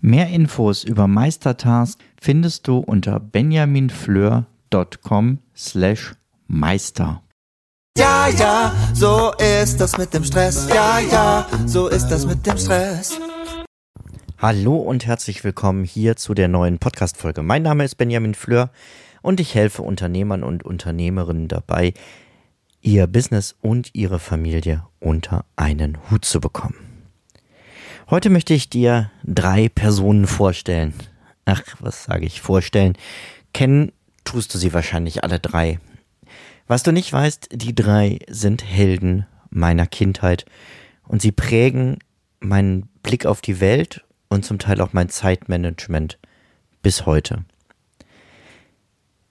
Mehr Infos über Meistertask findest du unter benjaminfleur.com slash meister. Ja, ja, so ist das mit dem Stress. Ja, ja, so ist das mit dem Stress. Hallo und herzlich willkommen hier zu der neuen Podcast-Folge. Mein Name ist Benjamin Fleur und ich helfe Unternehmern und Unternehmerinnen dabei, ihr Business und ihre Familie unter einen Hut zu bekommen. Heute möchte ich dir drei Personen vorstellen. Ach, was sage ich vorstellen? Kennen tust du sie wahrscheinlich alle drei. Was du nicht weißt, die drei sind Helden meiner Kindheit und sie prägen meinen Blick auf die Welt und zum Teil auch mein Zeitmanagement bis heute.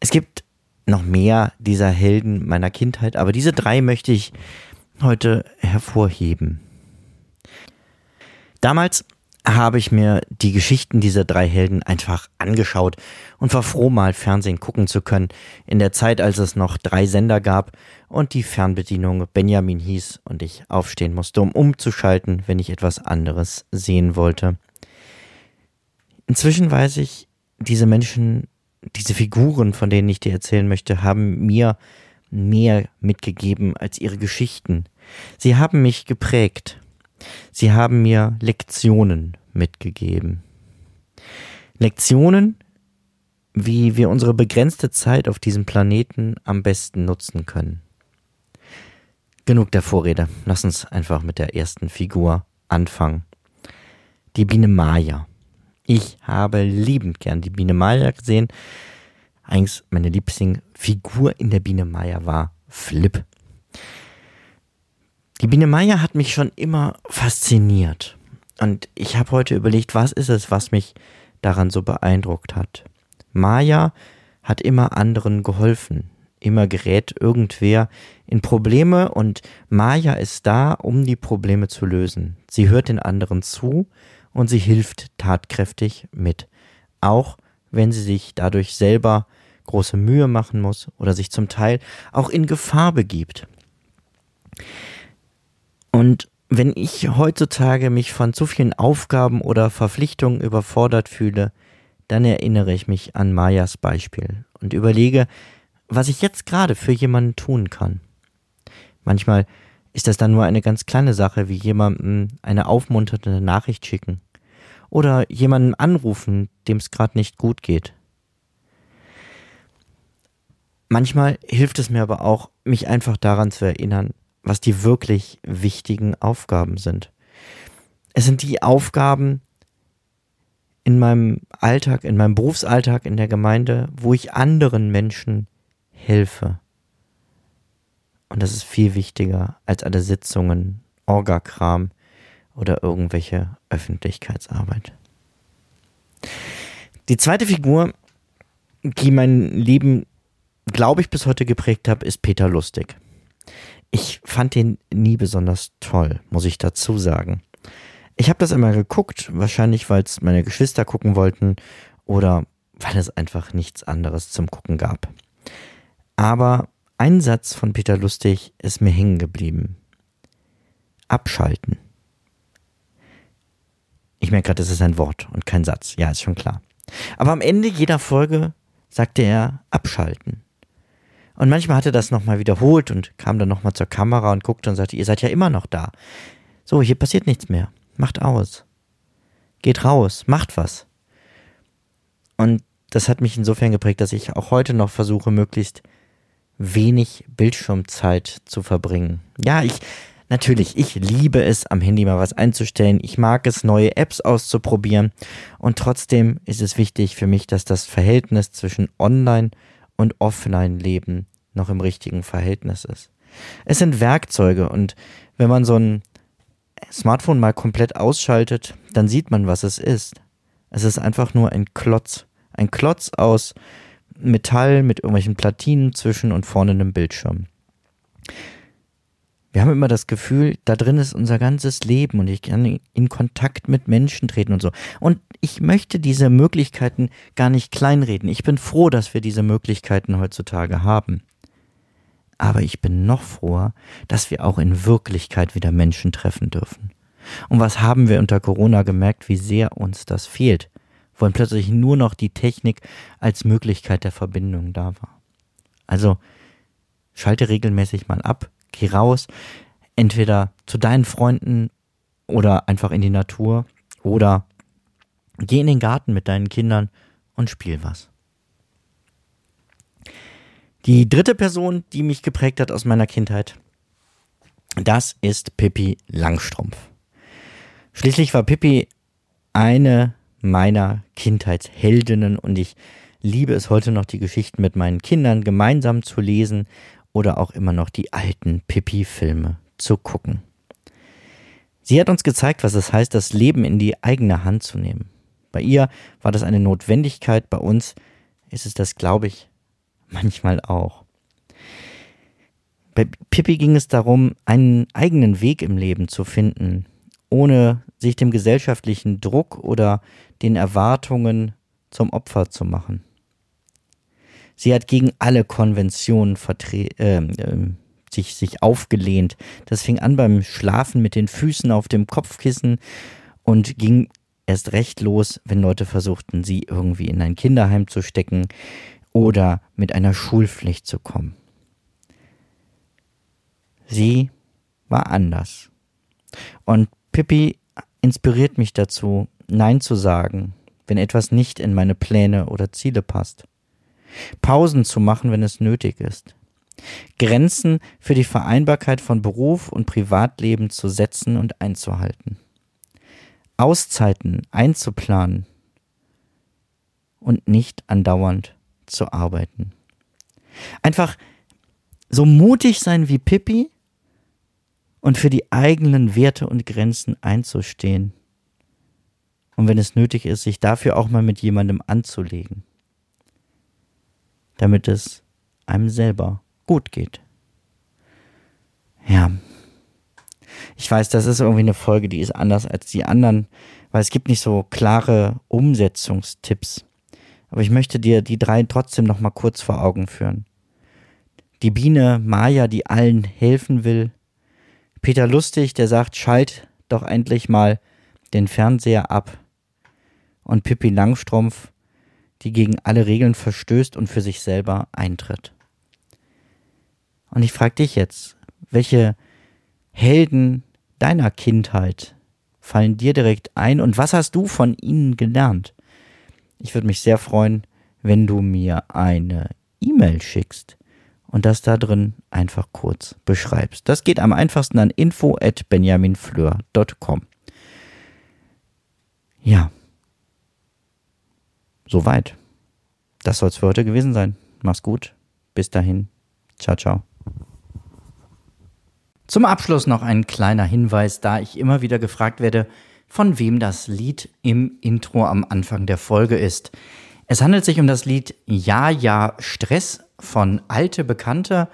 Es gibt noch mehr dieser Helden meiner Kindheit, aber diese drei möchte ich heute hervorheben. Damals habe ich mir die Geschichten dieser drei Helden einfach angeschaut und war froh, mal Fernsehen gucken zu können, in der Zeit, als es noch drei Sender gab und die Fernbedienung Benjamin hieß und ich aufstehen musste, um umzuschalten, wenn ich etwas anderes sehen wollte. Inzwischen weiß ich, diese Menschen, diese Figuren, von denen ich dir erzählen möchte, haben mir mehr mitgegeben als ihre Geschichten. Sie haben mich geprägt. Sie haben mir Lektionen mitgegeben. Lektionen, wie wir unsere begrenzte Zeit auf diesem Planeten am besten nutzen können. Genug der Vorrede. Lass uns einfach mit der ersten Figur anfangen. Die Biene Maya. Ich habe liebend gern die Biene Maya gesehen. Eigentlich meine Lieblingsfigur in der Biene Maya war Flip. Die Biene Maya hat mich schon immer fasziniert. Und ich habe heute überlegt, was ist es, was mich daran so beeindruckt hat. Maya hat immer anderen geholfen. Immer gerät irgendwer in Probleme und Maya ist da, um die Probleme zu lösen. Sie hört den anderen zu und sie hilft tatkräftig mit. Auch wenn sie sich dadurch selber große Mühe machen muss oder sich zum Teil auch in Gefahr begibt. Und wenn ich heutzutage mich von zu vielen Aufgaben oder Verpflichtungen überfordert fühle, dann erinnere ich mich an Mayas Beispiel und überlege, was ich jetzt gerade für jemanden tun kann. Manchmal ist das dann nur eine ganz kleine Sache, wie jemandem eine aufmunternde Nachricht schicken oder jemanden anrufen, dem es gerade nicht gut geht. Manchmal hilft es mir aber auch, mich einfach daran zu erinnern, was die wirklich wichtigen Aufgaben sind. Es sind die Aufgaben in meinem Alltag, in meinem Berufsalltag in der Gemeinde, wo ich anderen Menschen helfe. Und das ist viel wichtiger als alle Sitzungen, Orgakram oder irgendwelche Öffentlichkeitsarbeit. Die zweite Figur, die mein Leben, glaube ich, bis heute geprägt hat, ist Peter Lustig. Ich fand den nie besonders toll, muss ich dazu sagen. Ich habe das immer geguckt, wahrscheinlich weil es meine Geschwister gucken wollten oder weil es einfach nichts anderes zum Gucken gab. Aber ein Satz von Peter Lustig ist mir hängen geblieben. Abschalten. Ich merke gerade, das ist ein Wort und kein Satz. Ja, ist schon klar. Aber am Ende jeder Folge sagte er abschalten. Und manchmal hat er das nochmal wiederholt und kam dann nochmal zur Kamera und guckte und sagte, ihr seid ja immer noch da. So, hier passiert nichts mehr. Macht aus. Geht raus, macht was. Und das hat mich insofern geprägt, dass ich auch heute noch versuche, möglichst wenig Bildschirmzeit zu verbringen. Ja, ich, natürlich, ich liebe es, am Handy mal was einzustellen. Ich mag es, neue Apps auszuprobieren. Und trotzdem ist es wichtig für mich, dass das Verhältnis zwischen Online- und Offline-Leben noch im richtigen Verhältnis ist. Es sind Werkzeuge und wenn man so ein Smartphone mal komplett ausschaltet, dann sieht man, was es ist. Es ist einfach nur ein Klotz, Ein Klotz aus Metall mit irgendwelchen Platinen zwischen und vorne einem Bildschirm. Wir haben immer das Gefühl, da drin ist unser ganzes Leben und ich kann in Kontakt mit Menschen treten und so. Und ich möchte diese Möglichkeiten gar nicht kleinreden. Ich bin froh, dass wir diese Möglichkeiten heutzutage haben. Aber ich bin noch froher, dass wir auch in Wirklichkeit wieder Menschen treffen dürfen. Und was haben wir unter Corona gemerkt, wie sehr uns das fehlt, wo plötzlich nur noch die Technik als Möglichkeit der Verbindung da war. Also schalte regelmäßig mal ab, geh raus, entweder zu deinen Freunden oder einfach in die Natur oder geh in den Garten mit deinen Kindern und spiel was. Die dritte Person, die mich geprägt hat aus meiner Kindheit, das ist Pippi Langstrumpf. Schließlich war Pippi eine meiner Kindheitsheldinnen und ich liebe es heute noch, die Geschichten mit meinen Kindern gemeinsam zu lesen oder auch immer noch die alten Pippi-Filme zu gucken. Sie hat uns gezeigt, was es heißt, das Leben in die eigene Hand zu nehmen. Bei ihr war das eine Notwendigkeit, bei uns ist es das, glaube ich, manchmal auch. Bei Pippi ging es darum, einen eigenen Weg im Leben zu finden, ohne sich dem gesellschaftlichen Druck oder den Erwartungen zum Opfer zu machen. Sie hat gegen alle Konventionen äh, äh, sich, sich aufgelehnt. Das fing an beim Schlafen mit den Füßen auf dem Kopfkissen und ging erst recht los, wenn Leute versuchten, sie irgendwie in ein Kinderheim zu stecken oder mit einer Schulpflicht zu kommen. Sie war anders. Und Pippi inspiriert mich dazu, Nein zu sagen, wenn etwas nicht in meine Pläne oder Ziele passt. Pausen zu machen, wenn es nötig ist. Grenzen für die Vereinbarkeit von Beruf und Privatleben zu setzen und einzuhalten. Auszeiten einzuplanen und nicht andauernd zu arbeiten. Einfach so mutig sein wie Pippi und für die eigenen Werte und Grenzen einzustehen. Und wenn es nötig ist, sich dafür auch mal mit jemandem anzulegen damit es einem selber gut geht. Ja. Ich weiß, das ist irgendwie eine Folge, die ist anders als die anderen, weil es gibt nicht so klare Umsetzungstipps. Aber ich möchte dir die drei trotzdem noch mal kurz vor Augen führen. Die Biene Maya, die allen helfen will. Peter Lustig, der sagt, schalt doch endlich mal den Fernseher ab. Und Pippi Langstrumpf, die gegen alle Regeln verstößt und für sich selber eintritt. Und ich frage dich jetzt, welche Helden deiner Kindheit fallen dir direkt ein und was hast du von ihnen gelernt? Ich würde mich sehr freuen, wenn du mir eine E-Mail schickst und das da drin einfach kurz beschreibst. Das geht am einfachsten an info at benjaminfleur.com. Ja, Soweit. Das soll es für heute gewesen sein. Mach's gut. Bis dahin. Ciao, ciao. Zum Abschluss noch ein kleiner Hinweis, da ich immer wieder gefragt werde, von wem das Lied im Intro am Anfang der Folge ist. Es handelt sich um das Lied Ja, ja, Stress von Alte Bekannte